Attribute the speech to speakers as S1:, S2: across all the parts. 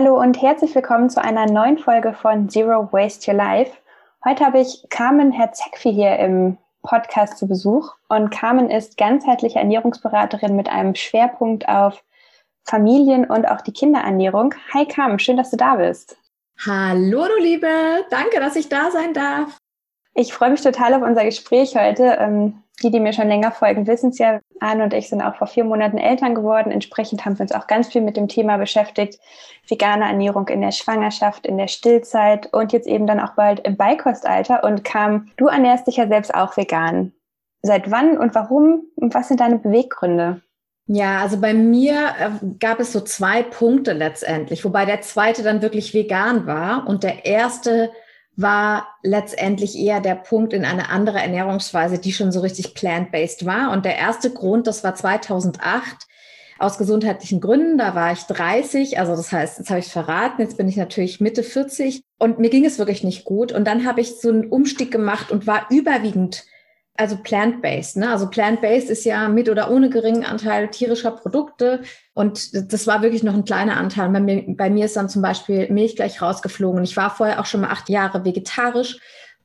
S1: Hallo und herzlich willkommen zu einer neuen Folge von Zero Waste Your Life. Heute habe ich Carmen Herzegfi hier im Podcast zu Besuch und Carmen ist ganzheitliche Ernährungsberaterin mit einem Schwerpunkt auf Familien und auch die Kinderernährung. Hi Carmen, schön, dass du da bist.
S2: Hallo du Liebe, danke, dass ich da sein darf.
S1: Ich freue mich total auf unser Gespräch heute. Ähm, die, die mir schon länger folgen, wissen es ja. Anne und ich sind auch vor vier Monaten Eltern geworden. Entsprechend haben wir uns auch ganz viel mit dem Thema beschäftigt. Vegane Ernährung in der Schwangerschaft, in der Stillzeit und jetzt eben dann auch bald im Beikostalter. Und kam, du ernährst dich ja selbst auch vegan. Seit wann und warum? Und was sind deine Beweggründe?
S2: Ja, also bei mir äh, gab es so zwei Punkte letztendlich, wobei der zweite dann wirklich vegan war und der erste war letztendlich eher der Punkt in eine andere Ernährungsweise, die schon so richtig plant-based war. Und der erste Grund, das war 2008 aus gesundheitlichen Gründen. Da war ich 30, also das heißt, jetzt habe ich verraten, jetzt bin ich natürlich Mitte 40 und mir ging es wirklich nicht gut. Und dann habe ich so einen Umstieg gemacht und war überwiegend also plant-based. Ne? Also plant-based ist ja mit oder ohne geringen Anteil tierischer Produkte. Und das war wirklich noch ein kleiner Anteil. Bei mir, bei mir ist dann zum Beispiel Milch gleich rausgeflogen. Ich war vorher auch schon mal acht Jahre vegetarisch.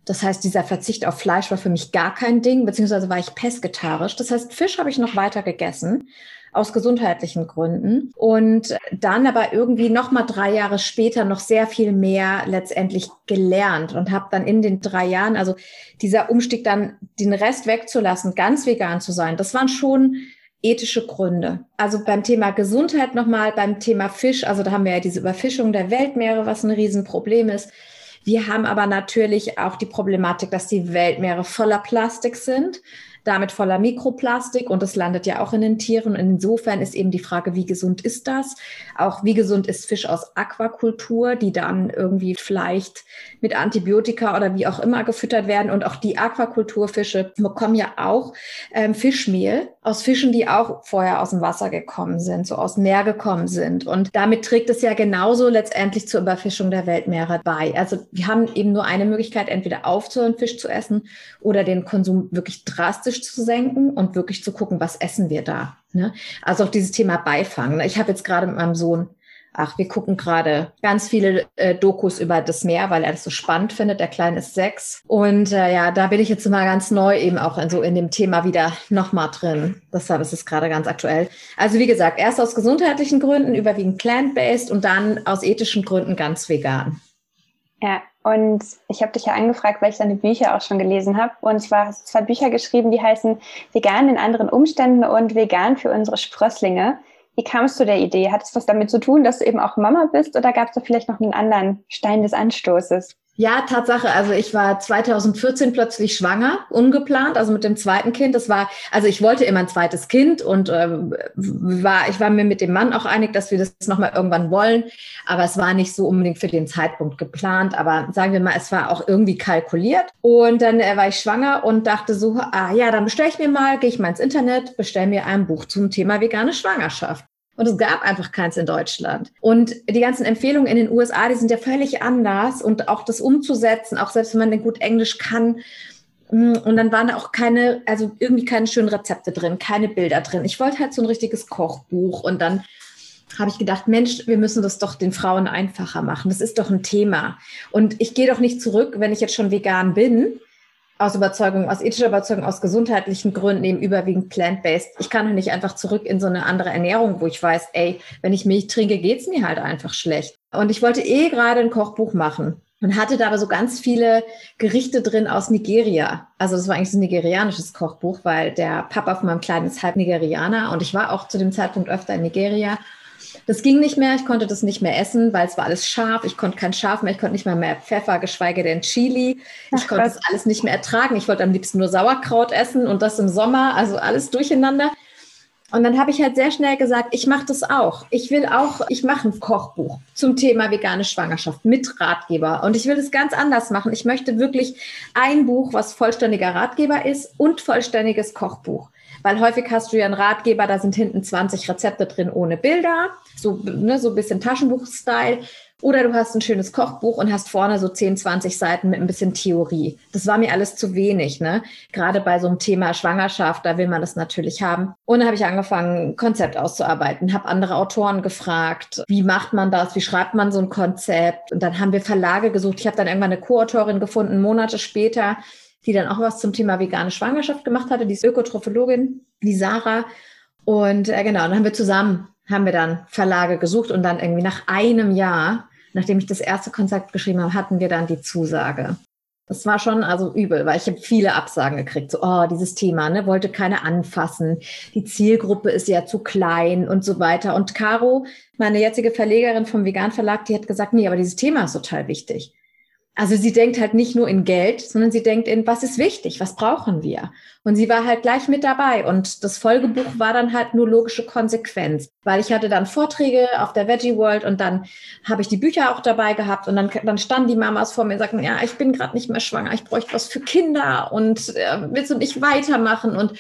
S2: Das heißt, dieser Verzicht auf Fleisch war für mich gar kein Ding, beziehungsweise war ich pesketarisch. Das heißt, Fisch habe ich noch weiter gegessen aus gesundheitlichen Gründen. Und dann aber irgendwie noch mal drei Jahre später noch sehr viel mehr letztendlich gelernt und habe dann in den drei Jahren, also dieser Umstieg dann den Rest wegzulassen, ganz vegan zu sein, das waren schon ethische Gründe. Also beim Thema Gesundheit nochmal, beim Thema Fisch, also da haben wir ja diese Überfischung der Weltmeere, was ein Riesenproblem ist. Wir haben aber natürlich auch die Problematik, dass die Weltmeere voller Plastik sind damit voller Mikroplastik und es landet ja auch in den Tieren. Und insofern ist eben die Frage, wie gesund ist das? Auch wie gesund ist Fisch aus Aquakultur, die dann irgendwie vielleicht mit Antibiotika oder wie auch immer gefüttert werden. Und auch die Aquakulturfische bekommen ja auch ähm, Fischmehl aus Fischen, die auch vorher aus dem Wasser gekommen sind, so aus dem Meer gekommen sind. Und damit trägt es ja genauso letztendlich zur Überfischung der Weltmeere bei. Also wir haben eben nur eine Möglichkeit, entweder aufzuhören, Fisch zu essen oder den Konsum wirklich drastisch drastisch zu senken und wirklich zu gucken, was essen wir da. Ne? Also auch dieses Thema Beifang. Ne? Ich habe jetzt gerade mit meinem Sohn, ach, wir gucken gerade ganz viele äh, Dokus über das Meer, weil er das so spannend findet. Der Kleine ist sechs. Und äh, ja, da bin ich jetzt mal ganz neu eben auch in so in dem Thema wieder nochmal drin. Deshalb ist es gerade ganz aktuell. Also wie gesagt, erst aus gesundheitlichen Gründen, überwiegend plant-based und dann aus ethischen Gründen ganz vegan.
S1: Ja, und ich habe dich ja angefragt, weil ich deine Bücher auch schon gelesen habe. Und zwar hast du zwei Bücher geschrieben, die heißen Vegan in anderen Umständen und Vegan für unsere Sprösslinge. Wie kamst du der Idee? Hat es was damit zu tun, dass du eben auch Mama bist oder gab es da vielleicht noch einen anderen Stein des Anstoßes?
S2: Ja, Tatsache. Also ich war 2014 plötzlich schwanger, ungeplant, also mit dem zweiten Kind. Das war, also ich wollte immer ein zweites Kind und äh, war, ich war mir mit dem Mann auch einig, dass wir das nochmal irgendwann wollen. Aber es war nicht so unbedingt für den Zeitpunkt geplant. Aber sagen wir mal, es war auch irgendwie kalkuliert. Und dann äh, war ich schwanger und dachte so, ah ja, dann bestelle ich mir mal, gehe ich mal ins Internet, bestelle mir ein Buch zum Thema vegane Schwangerschaft. Und es gab einfach keins in Deutschland. Und die ganzen Empfehlungen in den USA, die sind ja völlig anders. Und auch das umzusetzen, auch selbst wenn man denn gut Englisch kann. Mm, und dann waren da auch keine, also irgendwie keine schönen Rezepte drin, keine Bilder drin. Ich wollte halt so ein richtiges Kochbuch. Und dann habe ich gedacht, Mensch, wir müssen das doch den Frauen einfacher machen. Das ist doch ein Thema. Und ich gehe doch nicht zurück, wenn ich jetzt schon vegan bin, aus Überzeugung, aus ethischer Überzeugung, aus gesundheitlichen Gründen eben überwiegend plant-based. Ich kann halt nicht einfach zurück in so eine andere Ernährung, wo ich weiß, ey, wenn ich Milch trinke, geht's mir halt einfach schlecht. Und ich wollte eh gerade ein Kochbuch machen und hatte da aber so ganz viele Gerichte drin aus Nigeria. Also das war eigentlich so ein nigerianisches Kochbuch, weil der Papa von meinem Kleinen ist halb Nigerianer und ich war auch zu dem Zeitpunkt öfter in Nigeria das ging nicht mehr, ich konnte das nicht mehr essen, weil es war alles scharf. Ich konnte kein Schaf mehr, ich konnte nicht mal mehr Pfeffer, geschweige denn Chili. Ich konnte das alles nicht mehr ertragen. Ich wollte am liebsten nur Sauerkraut essen und das im Sommer, also alles durcheinander. Und dann habe ich halt sehr schnell gesagt, ich mache das auch. Ich will auch, ich mache ein Kochbuch zum Thema vegane Schwangerschaft mit Ratgeber. Und ich will es ganz anders machen. Ich möchte wirklich ein Buch, was vollständiger Ratgeber ist und vollständiges Kochbuch. Weil häufig hast du ja einen Ratgeber, da sind hinten 20 Rezepte drin ohne Bilder, so, ne, so ein bisschen Taschenbuch-Style. Oder du hast ein schönes Kochbuch und hast vorne so 10, 20 Seiten mit ein bisschen Theorie. Das war mir alles zu wenig, ne? Gerade bei so einem Thema Schwangerschaft, da will man das natürlich haben. Und dann habe ich angefangen, Konzept auszuarbeiten, habe andere Autoren gefragt, wie macht man das, wie schreibt man so ein Konzept? Und dann haben wir Verlage gesucht. Ich habe dann irgendwann eine Co-Autorin gefunden, Monate später, die dann auch was zum Thema vegane Schwangerschaft gemacht hatte, die ist Ökotrophologin, die Sarah. Und äh, genau, dann haben wir zusammen, haben wir dann Verlage gesucht und dann irgendwie nach einem Jahr nachdem ich das erste Konzept geschrieben habe, hatten wir dann die Zusage. Das war schon also übel, weil ich habe viele Absagen gekriegt. So, oh, dieses Thema, ne, wollte keiner anfassen. Die Zielgruppe ist ja zu klein und so weiter. Und Caro, meine jetzige Verlegerin vom Vegan Verlag, die hat gesagt, nee, aber dieses Thema ist total wichtig. Also sie denkt halt nicht nur in Geld, sondern sie denkt in, was ist wichtig, was brauchen wir? Und sie war halt gleich mit dabei. Und das Folgebuch war dann halt nur logische Konsequenz, weil ich hatte dann Vorträge auf der Veggie World und dann habe ich die Bücher auch dabei gehabt und dann, dann standen die Mamas vor mir und sagten, ja, ich bin gerade nicht mehr schwanger, ich bräuchte was für Kinder und äh, willst du nicht weitermachen? Und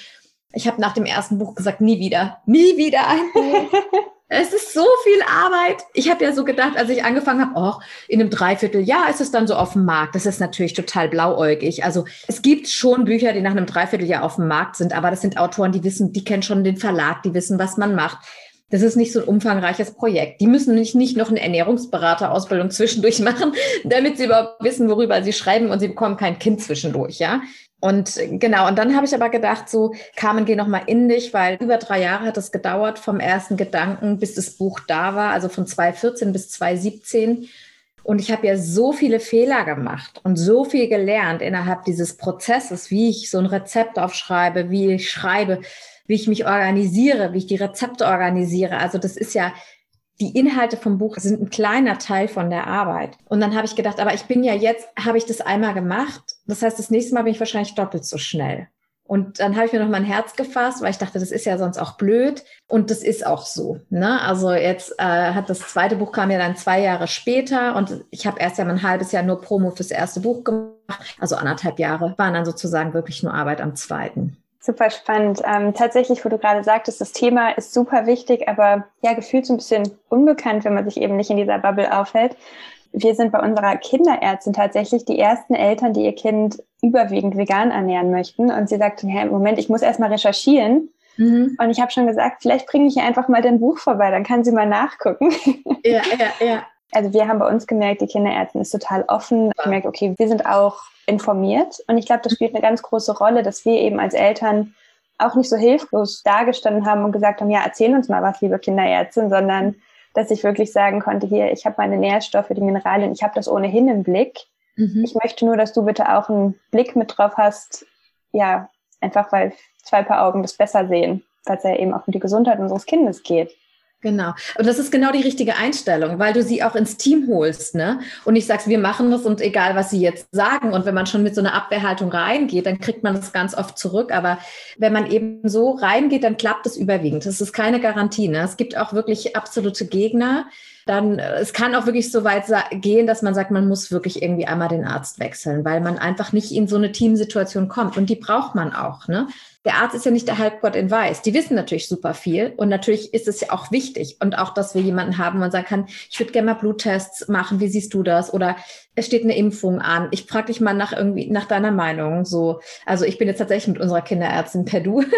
S2: ich habe nach dem ersten Buch gesagt, nie wieder, nie wieder ein Buch. Es ist so viel Arbeit. Ich habe ja so gedacht, als ich angefangen habe, oh, in einem Dreivierteljahr ist es dann so auf dem Markt. Das ist natürlich total blauäugig. Also es gibt schon Bücher, die nach einem Dreivierteljahr auf dem Markt sind, aber das sind Autoren, die wissen, die kennen schon den Verlag, die wissen, was man macht. Das ist nicht so ein umfangreiches Projekt. Die müssen nicht, nicht noch eine Ernährungsberaterausbildung zwischendurch machen, damit sie überhaupt wissen, worüber sie schreiben und sie bekommen kein Kind zwischendurch, ja. Und genau, und dann habe ich aber gedacht, so, Carmen, geh nochmal in dich, weil über drei Jahre hat es gedauert vom ersten Gedanken, bis das Buch da war, also von 2014 bis 2017. Und ich habe ja so viele Fehler gemacht und so viel gelernt innerhalb dieses Prozesses, wie ich so ein Rezept aufschreibe, wie ich schreibe, wie ich mich organisiere, wie ich die Rezepte organisiere. Also das ist ja die Inhalte vom Buch sind ein kleiner Teil von der Arbeit. Und dann habe ich gedacht, aber ich bin ja jetzt, habe ich das einmal gemacht. Das heißt, das nächste Mal bin ich wahrscheinlich doppelt so schnell. Und dann habe ich mir noch mein Herz gefasst, weil ich dachte, das ist ja sonst auch blöd. Und das ist auch so. Ne? Also jetzt äh, hat das zweite Buch kam ja dann zwei Jahre später und ich habe erst ja ein halbes Jahr nur Promo fürs erste Buch gemacht. Also anderthalb Jahre waren dann sozusagen wirklich nur Arbeit am zweiten.
S1: Super spannend. Ähm, tatsächlich, wo du gerade sagtest, das Thema ist super wichtig, aber ja, gefühlt so ein bisschen unbekannt, wenn man sich eben nicht in dieser Bubble aufhält. Wir sind bei unserer Kinderärztin tatsächlich die ersten Eltern, die ihr Kind überwiegend vegan ernähren möchten. Und sie sagte, ja, Moment, ich muss erst mal recherchieren. Mhm. Und ich habe schon gesagt, vielleicht bringe ich ihr einfach mal dein Buch vorbei, dann kann sie mal nachgucken. Ja, ja, ja. Also wir haben bei uns gemerkt, die Kinderärztin ist total offen. Ja. Gemerkt, okay, wir sind auch informiert. Und ich glaube, das spielt eine ganz große Rolle, dass wir eben als Eltern auch nicht so hilflos dargestanden haben und gesagt haben, ja, erzähl uns mal was, liebe Kinderärztin, sondern dass ich wirklich sagen konnte, hier, ich habe meine Nährstoffe, die Mineralien, ich habe das ohnehin im Blick. Mhm. Ich möchte nur, dass du bitte auch einen Blick mit drauf hast, ja, einfach weil zwei Paar Augen das besser sehen, weil es ja eben auch um die Gesundheit unseres Kindes geht.
S2: Genau. Und das ist genau die richtige Einstellung, weil du sie auch ins Team holst, ne? Und ich sag's, wir machen das und egal, was sie jetzt sagen. Und wenn man schon mit so einer Abwehrhaltung reingeht, dann kriegt man das ganz oft zurück. Aber wenn man eben so reingeht, dann klappt es überwiegend. Das ist keine Garantie. Ne? Es gibt auch wirklich absolute Gegner. Dann, es kann auch wirklich so weit gehen, dass man sagt, man muss wirklich irgendwie einmal den Arzt wechseln, weil man einfach nicht in so eine Teamsituation kommt. Und die braucht man auch, ne? der Arzt ist ja nicht der Halbgott in Weiß. Die wissen natürlich super viel und natürlich ist es ja auch wichtig und auch, dass wir jemanden haben, wo man sagen kann, ich würde gerne mal Bluttests machen, wie siehst du das? Oder es steht eine Impfung an. Ich frage dich mal nach irgendwie nach deiner Meinung. So, also ich bin jetzt tatsächlich mit unserer Kinderärztin per Du.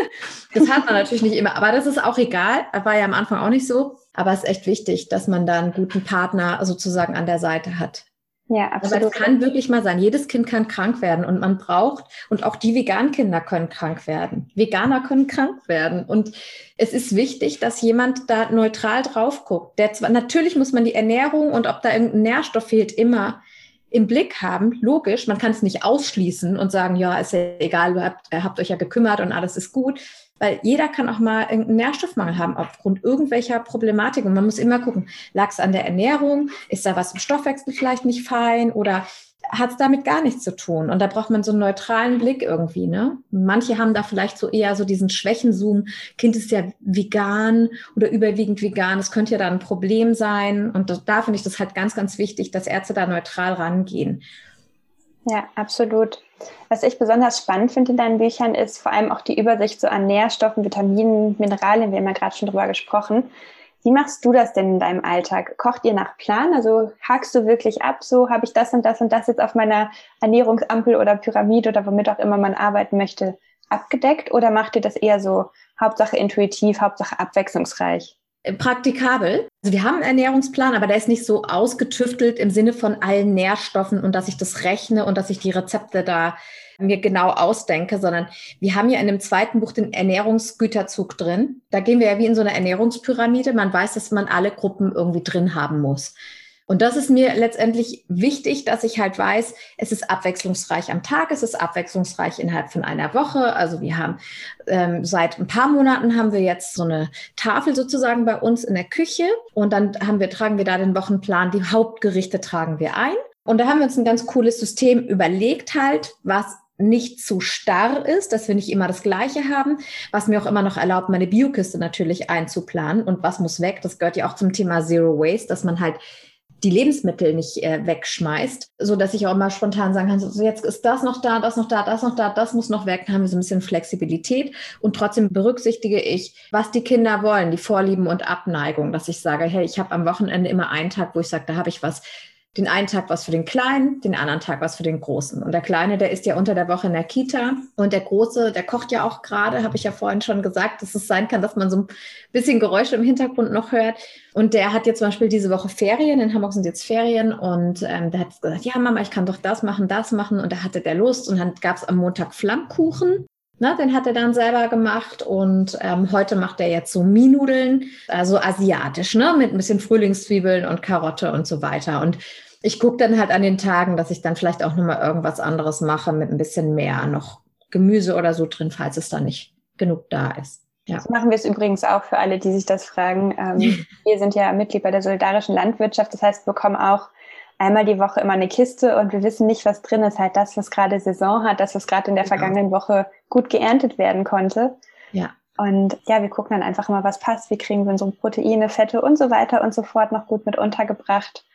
S2: Das hat man natürlich nicht immer, aber das ist auch egal. War ja am Anfang auch nicht so. Aber es ist echt wichtig, dass man da einen guten Partner sozusagen an der Seite hat. Ja, absolut. Aber es kann wirklich mal sein. Jedes Kind kann krank werden und man braucht, und auch die Vegankinder können krank werden. Veganer können krank werden. Und es ist wichtig, dass jemand da neutral drauf guckt. Der zwar, natürlich muss man die Ernährung und ob da irgendein Nährstoff fehlt, immer im Blick haben. Logisch, man kann es nicht ausschließen und sagen, ja, ist ja egal, ihr habt, ihr habt euch ja gekümmert und alles ist gut. Weil jeder kann auch mal irgendeinen Nährstoffmangel haben aufgrund irgendwelcher Problematik. Und man muss immer gucken, lag es an der Ernährung? Ist da was im Stoffwechsel vielleicht nicht fein? Oder hat es damit gar nichts zu tun? Und da braucht man so einen neutralen Blick irgendwie. Ne? Manche haben da vielleicht so eher so diesen Schwächenzoom. Kind ist ja vegan oder überwiegend vegan. Das könnte ja da ein Problem sein. Und da finde ich das halt ganz, ganz wichtig, dass Ärzte da neutral rangehen.
S1: Ja, absolut. Was ich besonders spannend finde in deinen Büchern ist vor allem auch die Übersicht so an Nährstoffen, Vitaminen, Mineralien. Wir haben ja gerade schon drüber gesprochen. Wie machst du das denn in deinem Alltag? Kocht ihr nach Plan? Also hakst du wirklich ab, so habe ich das und das und das jetzt auf meiner Ernährungsampel oder Pyramide oder womit auch immer man arbeiten möchte, abgedeckt? Oder macht ihr das eher so Hauptsache intuitiv, Hauptsache abwechslungsreich?
S2: Praktikabel. Also wir haben einen Ernährungsplan, aber der ist nicht so ausgetüftelt im Sinne von allen Nährstoffen und dass ich das rechne und dass ich die Rezepte da mir genau ausdenke, sondern wir haben ja in dem zweiten Buch den Ernährungsgüterzug drin. Da gehen wir ja wie in so eine Ernährungspyramide. Man weiß, dass man alle Gruppen irgendwie drin haben muss. Und das ist mir letztendlich wichtig, dass ich halt weiß, es ist abwechslungsreich am Tag, es ist abwechslungsreich innerhalb von einer Woche. Also wir haben ähm, seit ein paar Monaten haben wir jetzt so eine Tafel sozusagen bei uns in der Küche und dann haben wir, tragen wir da den Wochenplan, die Hauptgerichte tragen wir ein. Und da haben wir uns ein ganz cooles System überlegt halt, was nicht zu starr ist, dass wir nicht immer das Gleiche haben, was mir auch immer noch erlaubt, meine Biokiste natürlich einzuplanen und was muss weg. Das gehört ja auch zum Thema Zero Waste, dass man halt die Lebensmittel nicht äh, wegschmeißt, so dass ich auch immer spontan sagen kann, so jetzt ist das noch da, das noch da, das noch da, das muss noch weg, dann haben wir so ein bisschen Flexibilität und trotzdem berücksichtige ich, was die Kinder wollen, die Vorlieben und Abneigung, dass ich sage, hey, ich habe am Wochenende immer einen Tag, wo ich sage, da habe ich was den einen Tag was für den Kleinen, den anderen Tag was für den Großen. Und der Kleine, der ist ja unter der Woche in der Kita und der Große, der kocht ja auch gerade, habe ich ja vorhin schon gesagt, dass es sein kann, dass man so ein bisschen Geräusche im Hintergrund noch hört. Und der hat jetzt zum Beispiel diese Woche Ferien, in Hamburg sind jetzt Ferien und ähm, der hat gesagt, ja Mama, ich kann doch das machen, das machen. Und da hatte der Lust und dann gab es am Montag Flammkuchen. Na, den hat er dann selber gemacht und ähm, heute macht er jetzt so Minudeln, also asiatisch, ne, mit ein bisschen Frühlingszwiebeln und Karotte und so weiter. Und ich gucke dann halt an den Tagen, dass ich dann vielleicht auch nochmal irgendwas anderes mache mit ein bisschen mehr noch Gemüse oder so drin, falls es da nicht genug da ist.
S1: Ja. So machen wir es übrigens auch für alle, die sich das fragen. Ähm, wir sind ja Mitglied bei der solidarischen Landwirtschaft. Das heißt, wir bekommen auch einmal die Woche immer eine Kiste und wir wissen nicht, was drin ist. Halt das, was gerade Saison hat, das, was gerade in der genau. vergangenen Woche gut geerntet werden konnte.
S2: Ja.
S1: Und ja, wir gucken dann einfach immer, was passt. Wie kriegen wir unsere Proteine, Fette und so weiter und so fort noch gut mit untergebracht.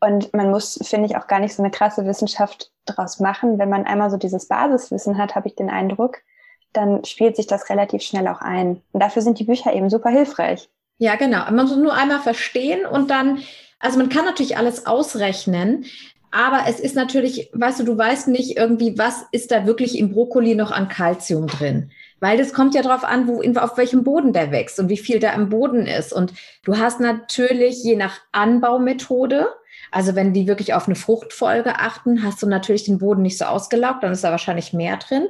S1: Und man muss, finde ich, auch gar nicht so eine krasse Wissenschaft draus machen. Wenn man einmal so dieses Basiswissen hat, habe ich den Eindruck, dann spielt sich das relativ schnell auch ein. Und dafür sind die Bücher eben super hilfreich.
S2: Ja, genau. Man muss nur einmal verstehen und dann, also man kann natürlich alles ausrechnen, aber es ist natürlich, weißt du, du weißt nicht irgendwie, was ist da wirklich im Brokkoli noch an Kalzium drin. Weil das kommt ja darauf an, wo, auf welchem Boden der wächst und wie viel da im Boden ist. Und du hast natürlich je nach Anbaumethode, also wenn die wirklich auf eine Fruchtfolge achten, hast du natürlich den Boden nicht so ausgelaugt, dann ist da wahrscheinlich mehr drin.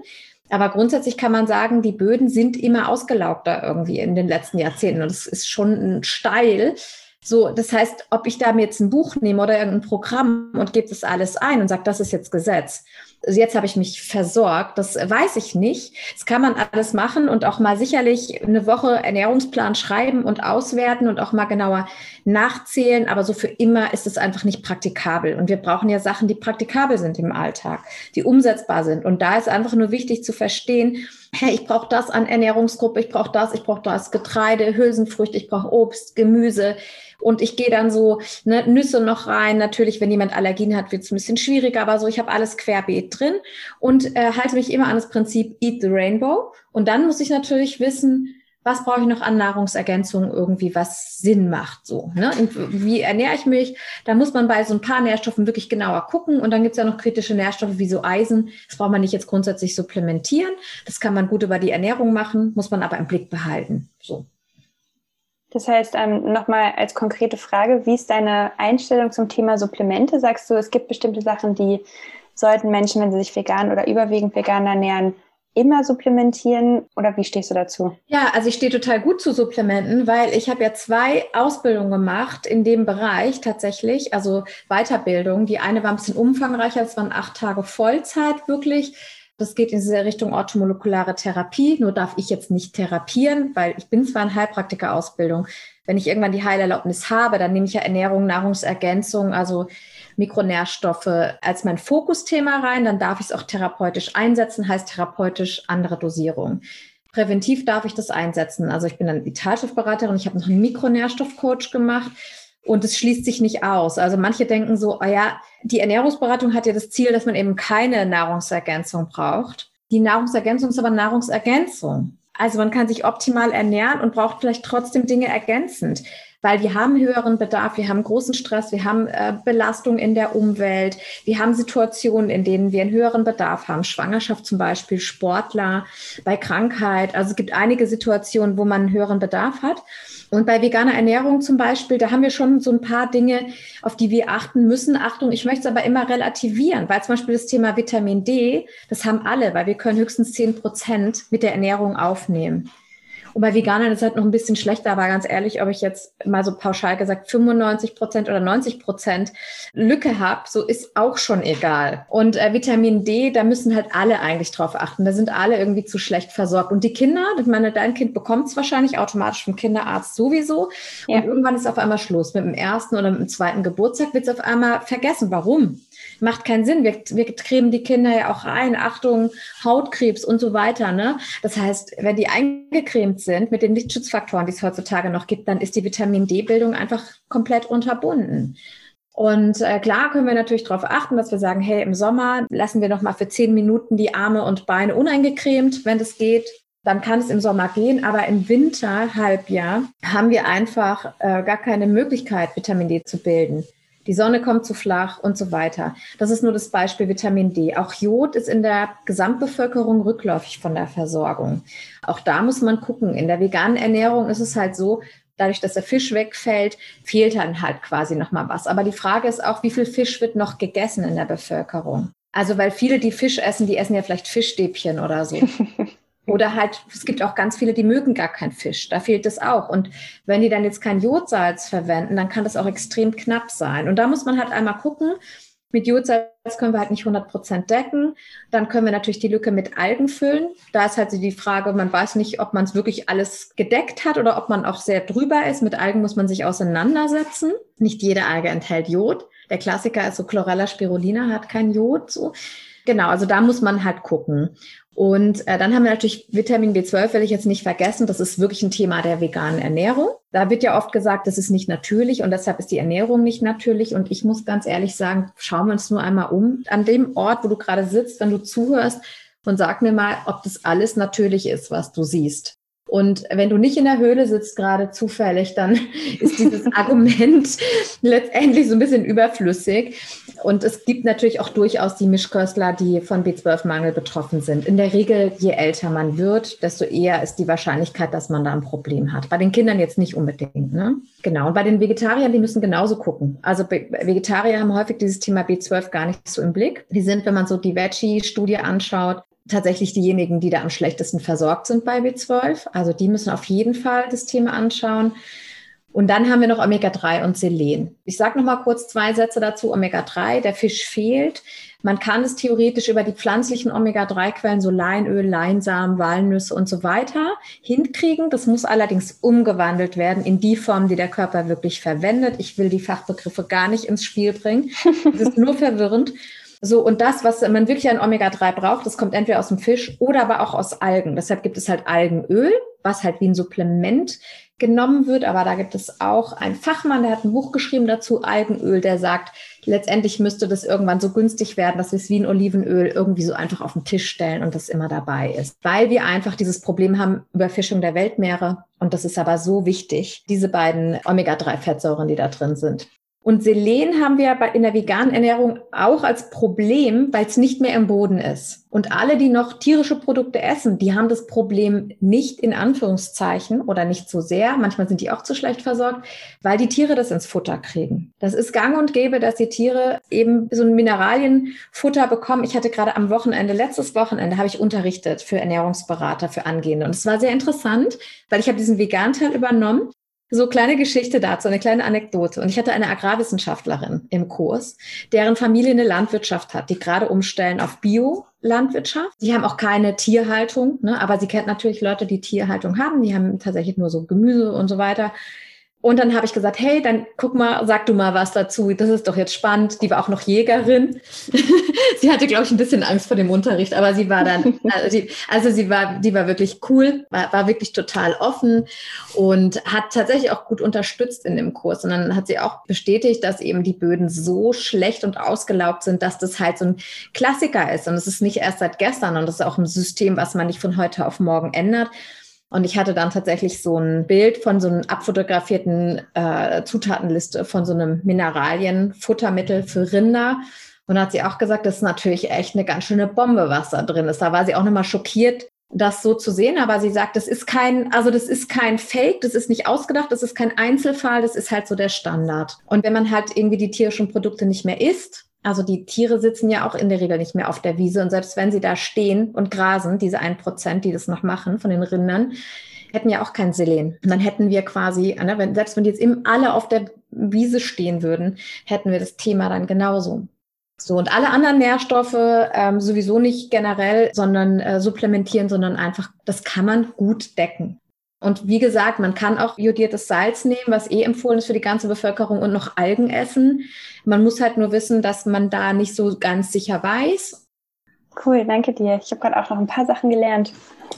S2: Aber grundsätzlich kann man sagen, die Böden sind immer ausgelaugter irgendwie in den letzten Jahrzehnten. Und es ist schon steil. So, das heißt, ob ich da mir jetzt ein Buch nehme oder irgendein Programm und gebe das alles ein und sage, das ist jetzt Gesetz. Also jetzt habe ich mich versorgt, das weiß ich nicht. Das kann man alles machen und auch mal sicherlich eine Woche Ernährungsplan schreiben und auswerten und auch mal genauer nachzählen. Aber so für immer ist es einfach nicht praktikabel. Und wir brauchen ja Sachen, die praktikabel sind im Alltag, die umsetzbar sind. Und da ist einfach nur wichtig zu verstehen, hey, ich brauche das an Ernährungsgruppe, ich brauche das, ich brauche das Getreide, Hülsenfrüchte, ich brauche Obst, Gemüse. Und ich gehe dann so ne, Nüsse noch rein. Natürlich, wenn jemand Allergien hat, wird es ein bisschen schwieriger, aber so, ich habe alles querbeet drin und äh, halte mich immer an das Prinzip Eat the Rainbow. Und dann muss ich natürlich wissen, was brauche ich noch an Nahrungsergänzungen irgendwie, was Sinn macht, so, ne? Und wie ernähre ich mich? Da muss man bei so ein paar Nährstoffen wirklich genauer gucken. Und dann gibt es ja noch kritische Nährstoffe wie so Eisen. Das braucht man nicht jetzt grundsätzlich supplementieren. Das kann man gut über die Ernährung machen, muss man aber im Blick behalten, so.
S1: Das heißt, ähm, nochmal als konkrete Frage, wie ist deine Einstellung zum Thema Supplemente? Sagst du, es gibt bestimmte Sachen, die sollten Menschen, wenn sie sich vegan oder überwiegend vegan ernähren, immer supplementieren oder wie stehst du dazu?
S2: Ja, also ich stehe total gut zu Supplementen, weil ich habe ja zwei Ausbildungen gemacht in dem Bereich tatsächlich, also Weiterbildung. Die eine war ein bisschen umfangreicher, das waren acht Tage Vollzeit wirklich. Das geht in diese Richtung orthomolekulare Therapie. Nur darf ich jetzt nicht therapieren, weil ich bin zwar in Heilpraktiker-Ausbildung. Wenn ich irgendwann die Heilerlaubnis habe, dann nehme ich ja Ernährung, Nahrungsergänzung, also Mikronährstoffe als mein Fokusthema rein, dann darf ich es auch therapeutisch einsetzen, heißt therapeutisch andere Dosierung. Präventiv darf ich das einsetzen. Also ich bin dann Vitalstoffberaterin, ich habe noch einen Mikronährstoffcoach gemacht und es schließt sich nicht aus. Also manche denken so, oh ja, die Ernährungsberatung hat ja das Ziel, dass man eben keine Nahrungsergänzung braucht. Die Nahrungsergänzung ist aber Nahrungsergänzung. Also man kann sich optimal ernähren und braucht vielleicht trotzdem Dinge ergänzend. Weil wir haben höheren Bedarf, wir haben großen Stress, wir haben äh, Belastung in der Umwelt, wir haben Situationen, in denen wir einen höheren Bedarf haben, Schwangerschaft zum Beispiel, Sportler, bei Krankheit. Also es gibt einige Situationen, wo man einen höheren Bedarf hat. Und bei veganer Ernährung zum Beispiel, da haben wir schon so ein paar Dinge, auf die wir achten müssen. Achtung, ich möchte es aber immer relativieren, weil zum Beispiel das Thema Vitamin D, das haben alle, weil wir können höchstens zehn Prozent mit der Ernährung aufnehmen. Und bei Veganern ist es halt noch ein bisschen schlechter, aber ganz ehrlich, ob ich jetzt mal so pauschal gesagt 95 Prozent oder 90 Prozent Lücke habe, so ist auch schon egal. Und äh, Vitamin D, da müssen halt alle eigentlich drauf achten. Da sind alle irgendwie zu schlecht versorgt. Und die Kinder, ich meine, dein Kind bekommt es wahrscheinlich automatisch vom Kinderarzt sowieso. Ja. Und irgendwann ist auf einmal Schluss. Mit dem ersten oder mit dem zweiten Geburtstag wird es auf einmal vergessen. Warum? Macht keinen Sinn. Wir, wir cremen die Kinder ja auch ein, Achtung, Hautkrebs und so weiter. Ne? Das heißt, wenn die eingecremt sind mit den Lichtschutzfaktoren, die es heutzutage noch gibt, dann ist die Vitamin D-Bildung einfach komplett unterbunden. Und äh, klar können wir natürlich darauf achten, dass wir sagen, hey, im Sommer lassen wir noch mal für zehn Minuten die Arme und Beine uneingecremt, wenn das geht. Dann kann es im Sommer gehen, aber im Winter, Halbjahr, haben wir einfach äh, gar keine Möglichkeit, Vitamin D zu bilden die Sonne kommt zu flach und so weiter. Das ist nur das Beispiel Vitamin D. Auch Jod ist in der Gesamtbevölkerung rückläufig von der Versorgung. Auch da muss man gucken. In der veganen Ernährung ist es halt so, dadurch, dass der Fisch wegfällt, fehlt dann halt quasi nochmal was. Aber die Frage ist auch, wie viel Fisch wird noch gegessen in der Bevölkerung? Also, weil viele, die Fisch essen, die essen ja vielleicht Fischstäbchen oder so. Oder halt, es gibt auch ganz viele, die mögen gar keinen Fisch. Da fehlt es auch. Und wenn die dann jetzt kein Jodsalz verwenden, dann kann das auch extrem knapp sein. Und da muss man halt einmal gucken. Mit Jodsalz können wir halt nicht 100 Prozent decken. Dann können wir natürlich die Lücke mit Algen füllen. Da ist halt die Frage, man weiß nicht, ob man es wirklich alles gedeckt hat oder ob man auch sehr drüber ist. Mit Algen muss man sich auseinandersetzen. Nicht jede Alge enthält Jod. Der Klassiker ist so Chlorella spirulina, hat kein Jod. So. Genau, also da muss man halt gucken. Und äh, dann haben wir natürlich Vitamin B12, will ich jetzt nicht vergessen. Das ist wirklich ein Thema der veganen Ernährung. Da wird ja oft gesagt, das ist nicht natürlich und deshalb ist die Ernährung nicht natürlich. Und ich muss ganz ehrlich sagen, schauen wir uns nur einmal um. An dem Ort, wo du gerade sitzt, wenn du zuhörst, und sag mir mal, ob das alles natürlich ist, was du siehst. Und wenn du nicht in der Höhle sitzt, gerade zufällig, dann ist dieses Argument letztendlich so ein bisschen überflüssig. Und es gibt natürlich auch durchaus die Mischköstler, die von B12-Mangel betroffen sind. In der Regel, je älter man wird, desto eher ist die Wahrscheinlichkeit, dass man da ein Problem hat. Bei den Kindern jetzt nicht unbedingt. Ne? Genau. Und bei den Vegetariern, die müssen genauso gucken. Also Vegetarier haben häufig dieses Thema B12 gar nicht so im Blick. Die sind, wenn man so die Veggie-Studie anschaut, tatsächlich diejenigen, die da am schlechtesten versorgt sind bei B12. Also die müssen auf jeden Fall das Thema anschauen. Und dann haben wir noch Omega-3 und Selen. Ich sage noch mal kurz zwei Sätze dazu. Omega-3, der Fisch fehlt. Man kann es theoretisch über die pflanzlichen Omega-3-Quellen, so Leinöl, Leinsamen, Walnüsse und so weiter, hinkriegen. Das muss allerdings umgewandelt werden in die Form, die der Körper wirklich verwendet. Ich will die Fachbegriffe gar nicht ins Spiel bringen. Das ist nur verwirrend. So, und das, was man wirklich an Omega-3 braucht, das kommt entweder aus dem Fisch oder aber auch aus Algen. Deshalb gibt es halt Algenöl, was halt wie ein Supplement genommen wird. Aber da gibt es auch einen Fachmann, der hat ein Buch geschrieben dazu, Algenöl, der sagt, letztendlich müsste das irgendwann so günstig werden, dass wir es wie ein Olivenöl irgendwie so einfach auf den Tisch stellen und das immer dabei ist. Weil wir einfach dieses Problem haben, Überfischung der Weltmeere. Und das ist aber so wichtig, diese beiden Omega-3-Fettsäuren, die da drin sind. Und Selen haben wir in der veganen Ernährung auch als Problem, weil es nicht mehr im Boden ist. Und alle, die noch tierische Produkte essen, die haben das Problem nicht in Anführungszeichen oder nicht so sehr. Manchmal sind die auch zu schlecht versorgt, weil die Tiere das ins Futter kriegen. Das ist gang und gäbe, dass die Tiere eben so ein Mineralienfutter bekommen. Ich hatte gerade am Wochenende, letztes Wochenende, habe ich unterrichtet für Ernährungsberater, für Angehende. Und es war sehr interessant, weil ich habe diesen Vegan-Teil übernommen so kleine Geschichte dazu, eine kleine Anekdote. Und ich hatte eine Agrarwissenschaftlerin im Kurs, deren Familie eine Landwirtschaft hat, die gerade umstellen auf Bio-Landwirtschaft. Die haben auch keine Tierhaltung, ne? aber sie kennt natürlich Leute, die Tierhaltung haben. Die haben tatsächlich nur so Gemüse und so weiter. Und dann habe ich gesagt, hey, dann guck mal, sag du mal was dazu. Das ist doch jetzt spannend. Die war auch noch Jägerin. sie hatte, glaube ich, ein bisschen Angst vor dem Unterricht, aber sie war dann, also, die, also sie war, die war wirklich cool, war, war wirklich total offen und hat tatsächlich auch gut unterstützt in dem Kurs. Und dann hat sie auch bestätigt, dass eben die Böden so schlecht und ausgelaugt sind, dass das halt so ein Klassiker ist. Und es ist nicht erst seit gestern und das ist auch ein System, was man nicht von heute auf morgen ändert. Und ich hatte dann tatsächlich so ein Bild von so einem abfotografierten äh, Zutatenliste von so einem Mineralienfuttermittel für Rinder. Und hat sie auch gesagt, das ist natürlich echt eine ganz schöne Bombe, was da drin ist. Da war sie auch nochmal schockiert, das so zu sehen. Aber sie sagt, das ist kein, also das ist kein Fake, das ist nicht ausgedacht, das ist kein Einzelfall, das ist halt so der Standard. Und wenn man halt irgendwie die tierischen Produkte nicht mehr isst, also die Tiere sitzen ja auch in der Regel nicht mehr auf der Wiese. Und selbst wenn sie da stehen und grasen, diese ein Prozent, die das noch machen von den Rindern, hätten ja auch kein Selen. Und dann hätten wir quasi, ne, selbst wenn die jetzt eben alle auf der Wiese stehen würden, hätten wir das Thema dann genauso. So, und alle anderen Nährstoffe ähm, sowieso nicht generell, sondern äh, supplementieren, sondern einfach, das kann man gut decken. Und wie gesagt, man kann auch iodiertes Salz nehmen, was eh empfohlen ist für die ganze Bevölkerung und noch Algen essen. Man muss halt nur wissen, dass man da nicht so ganz sicher weiß.
S1: Cool, danke dir. Ich habe gerade auch noch ein paar Sachen gelernt.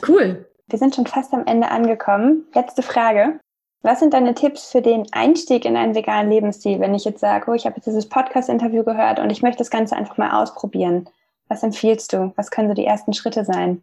S2: Cool.
S1: Wir sind schon fast am Ende angekommen. Letzte Frage. Was sind deine Tipps für den Einstieg in einen veganen Lebensstil, wenn ich jetzt sage, oh, ich habe jetzt dieses Podcast-Interview gehört und ich möchte das Ganze einfach mal ausprobieren? Was empfiehlst du? Was können so die ersten Schritte sein?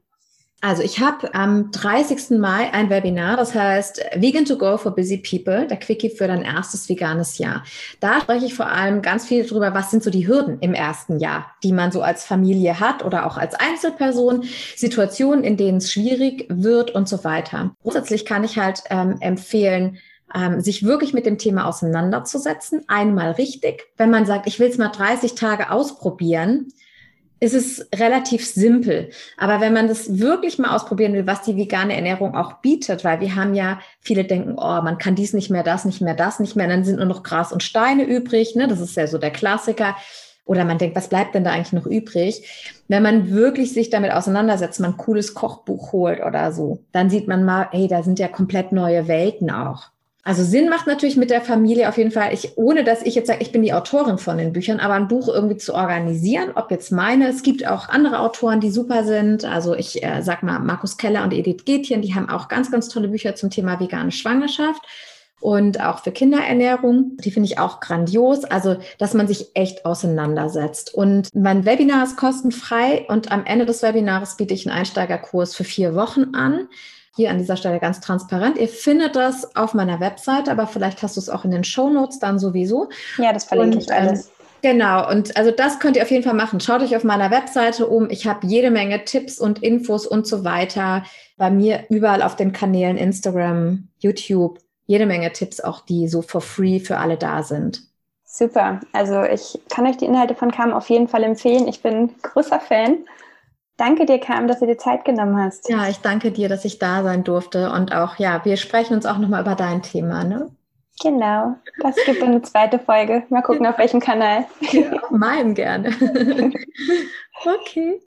S2: Also ich habe am 30. Mai ein Webinar, das heißt Vegan to Go for Busy People, der Quickie für dein erstes veganes Jahr. Da spreche ich vor allem ganz viel darüber, was sind so die Hürden im ersten Jahr, die man so als Familie hat oder auch als Einzelperson, Situationen, in denen es schwierig wird und so weiter. Grundsätzlich kann ich halt ähm, empfehlen, ähm, sich wirklich mit dem Thema auseinanderzusetzen. Einmal richtig, wenn man sagt, ich will es mal 30 Tage ausprobieren, ist es relativ simpel. Aber wenn man das wirklich mal ausprobieren will, was die vegane Ernährung auch bietet, weil wir haben ja, viele denken, oh, man kann dies nicht mehr, das nicht mehr, das nicht mehr, dann sind nur noch Gras und Steine übrig. Ne? Das ist ja so der Klassiker. Oder man denkt, was bleibt denn da eigentlich noch übrig? Wenn man wirklich sich damit auseinandersetzt, man ein cooles Kochbuch holt oder so, dann sieht man mal, hey, da sind ja komplett neue Welten auch. Also Sinn macht natürlich mit der Familie auf jeden Fall, ich, ohne dass ich jetzt sage, ich bin die Autorin von den Büchern, aber ein Buch irgendwie zu organisieren, ob jetzt meine, es gibt auch andere Autoren, die super sind. Also ich äh, sag mal, Markus Keller und Edith Gätchen, die haben auch ganz, ganz tolle Bücher zum Thema vegane Schwangerschaft und auch für Kinderernährung. Die finde ich auch grandios. Also, dass man sich echt auseinandersetzt. Und mein Webinar ist kostenfrei und am Ende des Webinars biete ich einen Einsteigerkurs für vier Wochen an hier an dieser Stelle ganz transparent. Ihr findet das auf meiner Webseite, aber vielleicht hast du es auch in den Show Notes dann sowieso.
S1: Ja, das verlinke und, ich alles.
S2: Ähm, Genau, und also das könnt ihr auf jeden Fall machen. Schaut euch auf meiner Webseite um. Ich habe jede Menge Tipps und Infos und so weiter. Bei mir überall auf den Kanälen Instagram, YouTube, jede Menge Tipps auch, die so for free für alle da sind.
S1: Super. Also ich kann euch die Inhalte von Cam auf jeden Fall empfehlen. Ich bin großer Fan. Danke dir, Cam, dass du dir Zeit genommen hast.
S2: Ja, ich danke dir, dass ich da sein durfte. Und auch, ja, wir sprechen uns auch nochmal über dein Thema, ne?
S1: Genau. Das gibt eine zweite Folge. Mal gucken, auf welchem Kanal.
S2: Ja, auf meinem gerne. okay.